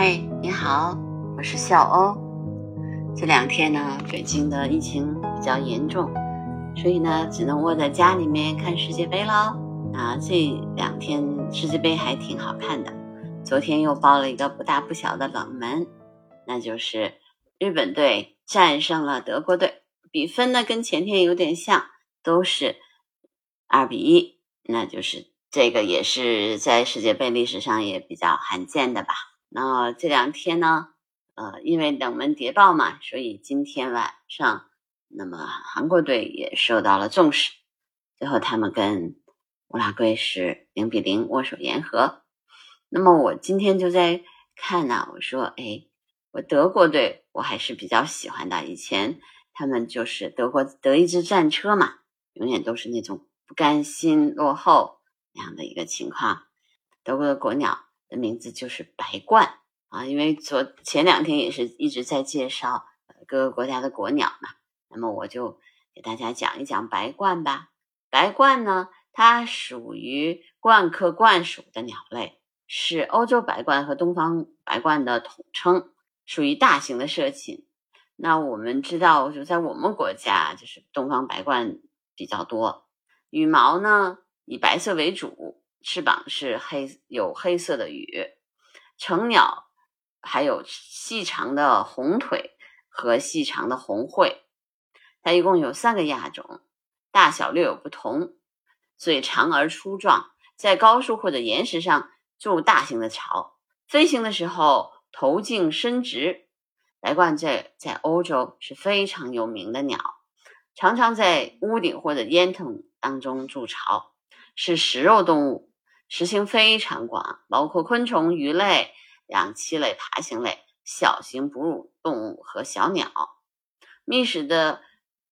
嗨，你好，我是小欧。这两天呢，北京的疫情比较严重，所以呢，只能窝在家里面看世界杯喽。啊，这两天世界杯还挺好看的。昨天又爆了一个不大不小的冷门，那就是日本队战胜了德国队，比分呢跟前天有点像，都是二比一。那就是这个也是在世界杯历史上也比较罕见的吧。那这两天呢，呃，因为冷门谍报嘛，所以今天晚上，那么韩国队也受到了重视。最后他们跟乌拉圭是零比零握手言和。那么我今天就在看呢，我说，哎，我德国队我还是比较喜欢的。以前他们就是德国德意志战车嘛，永远都是那种不甘心落后那样的一个情况。德国的国鸟。的名字就是白鹳啊，因为昨前两天也是一直在介绍各个国家的国鸟嘛，那么我就给大家讲一讲白鹳吧。白鹳呢，它属于鹳科鹳属的鸟类，是欧洲白鹳和东方白鹳的统称，属于大型的社禽。那我们知道，就在我们国家，就是东方白鹳比较多，羽毛呢以白色为主。翅膀是黑，有黑色的羽，成鸟还有细长的红腿和细长的红喙。它一共有三个亚种，大小略有不同。嘴长而粗壮，在高树或者岩石上筑大型的巢。飞行的时候头颈伸直。白鹳在在欧洲是非常有名的鸟，常常在屋顶或者烟囱当中筑巢，是食肉动物。食性非常广，包括昆虫、鱼类、两栖类、爬行类、小型哺乳动物和小鸟。觅食的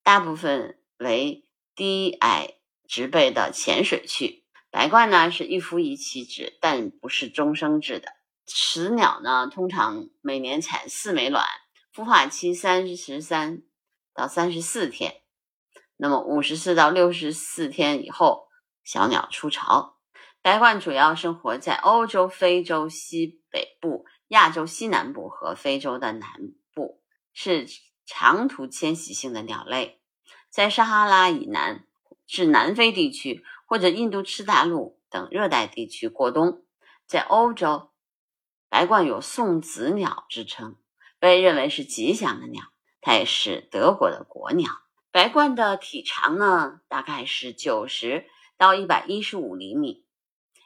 大部分为低矮植被的浅水区。白鹳呢是一夫一妻制，但不是终生制的。雌鸟呢通常每年产四枚卵，孵化期三十三到三十四天。那么五十四到六十四天以后，小鸟出巢。白鹳主要生活在欧洲、非洲西北部、亚洲西南部和非洲的南部，是长途迁徙性的鸟类，在撒哈拉以南至南非地区或者印度次大陆等热带地区过冬。在欧洲，白鹳有送子鸟之称，被认为是吉祥的鸟。它也是德国的国鸟。白鹳的体长呢，大概是九十到一百一十五厘米。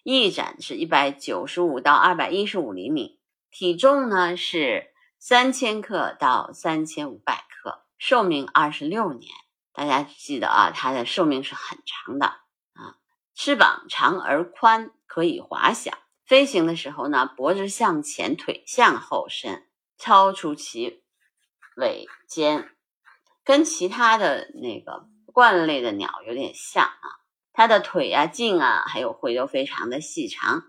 翼展是一百九十五到二百一十五厘米，体重呢是三千克到三千五百克，寿命二十六年。大家记得啊，它的寿命是很长的啊。翅膀长而宽，可以滑翔。飞行的时候呢，脖子向前，腿向后伸，超出其尾尖，跟其他的那个鹳类的鸟有点像啊。它的腿啊、颈啊，还有喙都非常的细长，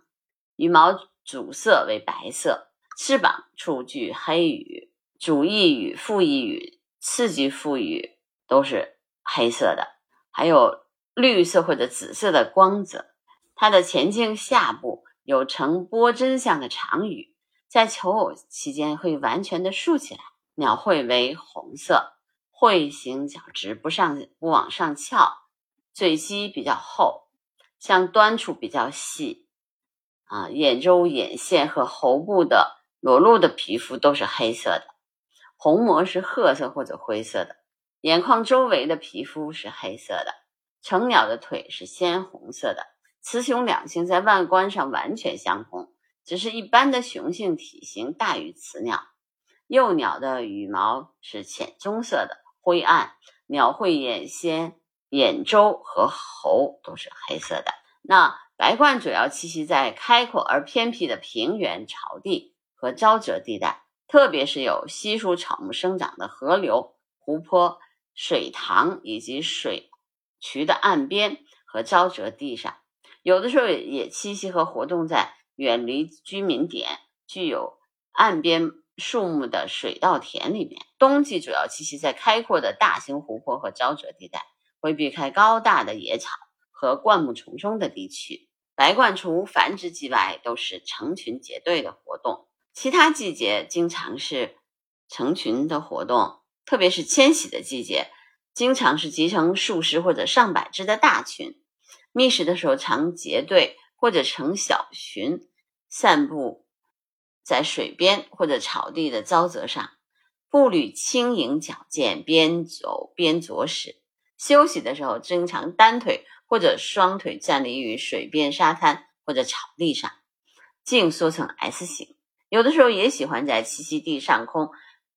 羽毛主色为白色，翅膀处具黑羽，主翼羽、副翼羽、次级副羽都是黑色的，还有绿色或者紫色的光泽。它的前颈下部有呈波针状的长羽，在求偶期间会完全的竖起来。鸟喙为红色，喙形较直，不上不往上翘。嘴基比较厚，像端处比较细，啊，眼周、眼线和喉部的裸露的皮肤都是黑色的，虹膜是褐色或者灰色的，眼眶周围的皮肤是黑色的。成鸟的腿是鲜红色的，雌雄两性在外观上完全相同，只是一般的雄性体型大于雌鸟。幼鸟的羽毛是浅棕色的，灰暗，鸟喙、眼线。眼周和喉都是黑色的。那白鹳主要栖息在开阔而偏僻的平原、草地和沼泽地带，特别是有稀疏草木生长的河流、湖泊、水塘以及水渠的岸边和沼泽地上。有的时候也栖息和活动在远离居民点、具有岸边树木的水稻田里面。冬季主要栖息在开阔的大型湖泊和沼泽地带。会避开高大的野草和灌木丛生的地区。白鹳除繁殖季外，都是成群结队的活动。其他季节经常是成群的活动，特别是迁徙的季节，经常是集成数十或者上百只的大群。觅食的时候常结队或者成小群散步在水边或者草地的沼泽上，步履轻盈矫健，边走边啄食。休息的时候经常单腿或者双腿站立于水边沙滩或者草地上，颈缩成 S 型。有的时候也喜欢在栖息地上空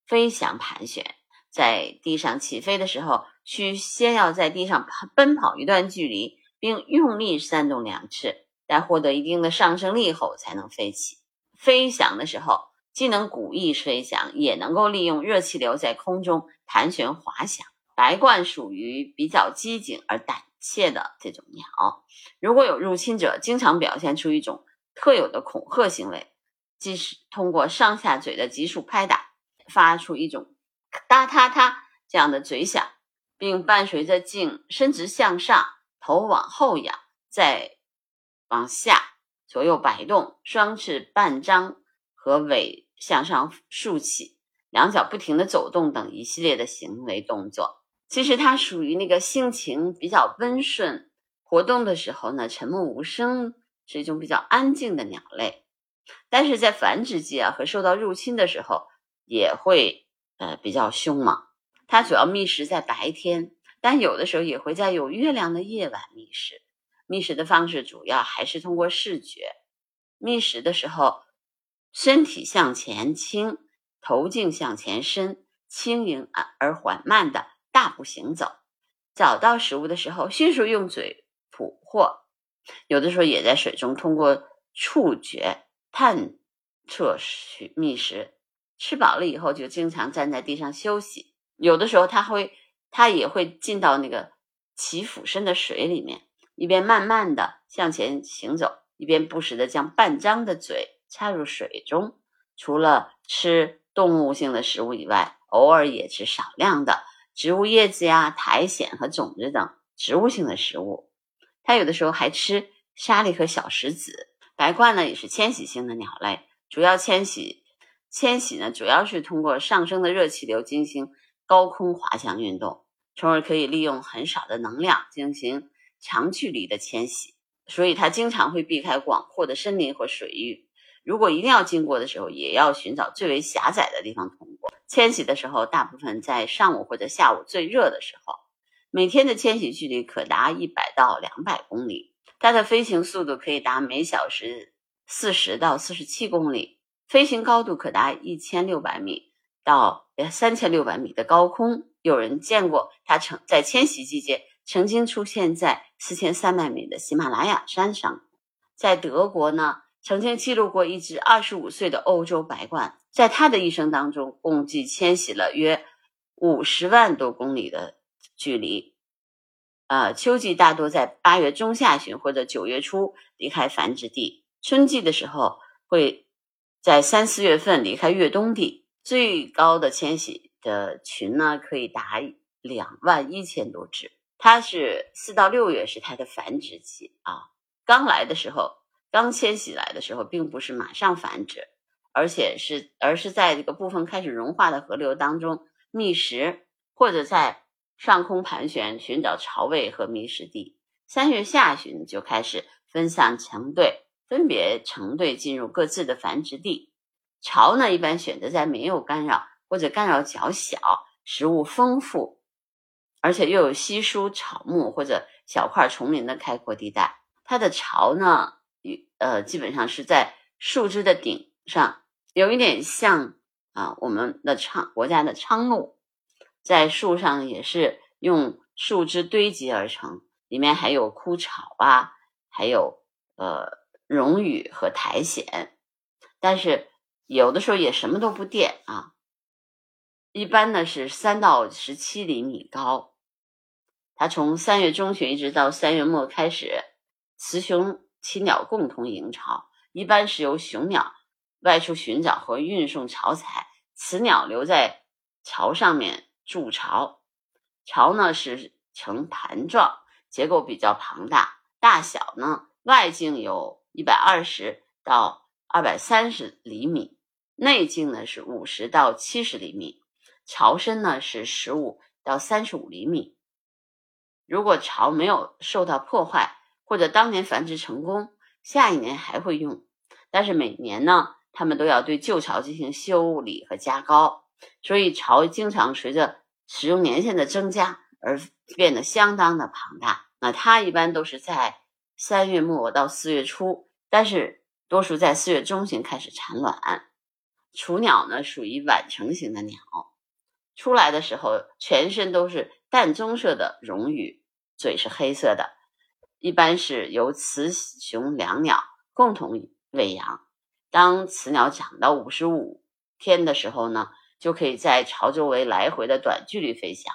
飞翔盘旋，在地上起飞的时候，需先要在地上奔跑一段距离，并用力扇动两翅，在获得一定的上升力后才能飞起。飞翔的时候，既能鼓翼飞翔，也能够利用热气流在空中盘旋滑翔。白鹳属于比较机警而胆怯的这种鸟，如果有入侵者，经常表现出一种特有的恐吓行为。即是通过上下嘴的急速拍打，发出一种哒嗒嗒这样的嘴响，并伴随着颈伸直向上，头往后仰，再往下左右摆动，双翅半张和尾向上竖起，两脚不停的走动等一系列的行为动作。其实它属于那个性情比较温顺，活动的时候呢沉默无声，是一种比较安静的鸟类。但是在繁殖季啊和受到入侵的时候，也会呃比较凶猛。它主要觅食在白天，但有的时候也会在有月亮的夜晚觅食。觅食的方式主要还是通过视觉。觅食的时候，身体向前倾，头颈向前伸，轻盈而缓慢的大步行走。找到食物的时候，迅速用嘴捕获。有的时候也在水中通过触觉。探测去觅食，吃饱了以后就经常站在地上休息。有的时候，它会，它也会进到那个起俯身的水里面，一边慢慢的向前行走，一边不时的将半张的嘴插入水中。除了吃动物性的食物以外，偶尔也吃少量的植物叶子呀、苔藓和种子等植物性的食物。它有的时候还吃沙粒和小石子。白鹳呢也是迁徙性的鸟类，主要迁徙迁徙呢主要是通过上升的热气流进行高空滑翔运动，从而可以利用很少的能量进行长距离的迁徙，所以它经常会避开广阔的森林和水域。如果一定要经过的时候，也要寻找最为狭窄的地方通。迁徙的时候，大部分在上午或者下午最热的时候，每天的迁徙距离可达一百到两百公里。它的飞行速度可以达每小时四十到四十七公里，飞行高度可达一千六百米到三千六百米的高空。有人见过它曾在迁徙季节曾经出现在四千三百米的喜马拉雅山上。在德国呢，曾经记录过一只二十五岁的欧洲白鹳，在它的一生当中，共计迁徙了约五十万多公里的距离。呃，秋季大多在八月中下旬或者九月初离开繁殖地，春季的时候会在三四月份离开越冬地。最高的迁徙的群呢，可以达两万一千多只。它是四到六月是它的繁殖期啊。刚来的时候，刚迁徙来的时候，并不是马上繁殖，而且是而是在这个部分开始融化的河流当中觅食，或者在。上空盘旋，寻找巢位和觅食地。三月下旬就开始分散成队，分别成队进入各自的繁殖地。巢呢，一般选择在没有干扰或者干扰较小、食物丰富，而且又有稀疏草木或者小块丛林的开阔地带。它的巢呢，呃，基本上是在树枝的顶上，有一点像啊我们的昌国家的苍鹭。在树上也是用树枝堆积而成，里面还有枯草啊，还有呃绒羽和苔藓，但是有的时候也什么都不垫啊。一般呢是三到十七厘米高，它从三月中旬一直到三月末开始，雌雄禽鸟共同营巢，一般是由雄鸟外出寻找和运送巢材，雌鸟留在巢上面。筑巢，巢呢是呈盘状，结构比较庞大，大小呢外径有一百二十到二百三十厘米，内径呢是五十到七十厘米，巢深呢是十五到三十五厘米。如果巢没有受到破坏，或者当年繁殖成功，下一年还会用。但是每年呢，他们都要对旧巢进行修理和加高，所以巢经常随着使用年限的增加而变得相当的庞大。那它一般都是在三月末到四月初，但是多数在四月中旬开始产卵。雏鸟呢属于晚成型的鸟，出来的时候全身都是淡棕色的绒羽，嘴是黑色的。一般是由雌雄两鸟共同喂养。当雌鸟长到五十五天的时候呢，就可以在巢周围来回的短距离飞翔。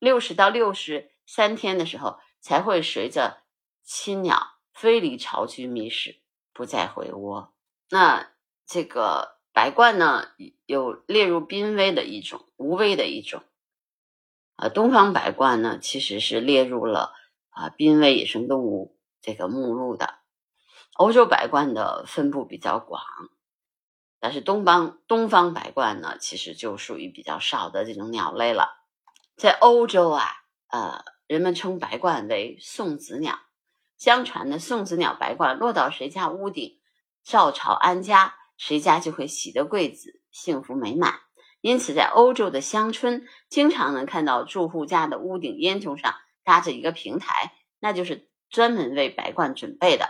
六十到六十三天的时候，才会随着亲鸟飞离巢区觅食，不再回窝。那这个。白鹳呢，有列入濒危的一种，无危的一种。啊，东方白鹳呢，其实是列入了啊濒危野生动物这个目录的。欧洲白鹳的分布比较广，但是东方东方白鹳呢，其实就属于比较少的这种鸟类了。在欧洲啊，呃，人们称白鹳为送子鸟。相传呢，送子鸟白鹳落到谁家屋顶，照巢安家。谁家就会喜得贵子，幸福美满。因此，在欧洲的乡村，经常能看到住户家的屋顶烟囱上搭着一个平台，那就是专门为白鹳准备的。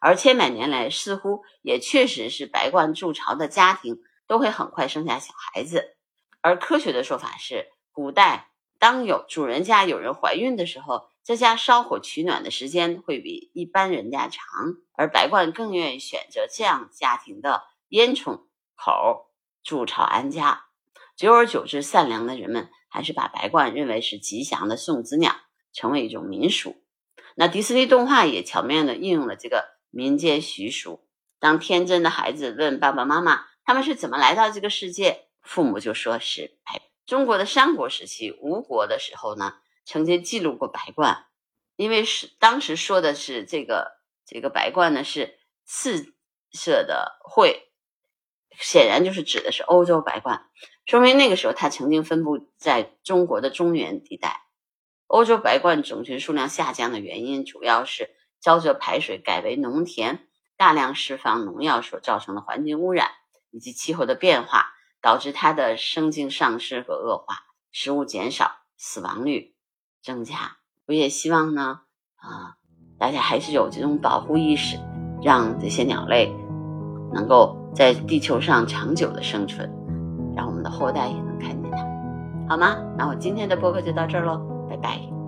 而千百年来，似乎也确实是白鹳筑巢的家庭都会很快生下小孩子。而科学的说法是，古代当有主人家有人怀孕的时候，这家烧火取暖的时间会比一般人家长，而白鹳更愿意选择这样家庭的。烟囱口筑巢安家，久而久之，善良的人们还是把白鹳认为是吉祥的送子鸟，成为一种民俗。那迪士尼动画也巧妙地应用了这个民间习俗。当天真的孩子问爸爸妈妈他们是怎么来到这个世界，父母就说是白。中国的三国时期，吴国的时候呢，曾经记录过白鹳，因为是当时说的是这个这个白鹳呢是四色的喙。显然就是指的是欧洲白鹳，说明那个时候它曾经分布在中国的中原地带。欧洲白鹳种群数量下降的原因，主要是沼泽排水改为农田，大量释放农药所造成的环境污染，以及气候的变化，导致它的生境丧失和恶化，食物减少，死亡率增加。我也希望呢，啊，大家还是有这种保护意识，让这些鸟类能够。在地球上长久的生存，让我们的后代也能看见它，好吗？那我今天的播客就到这儿喽，拜拜。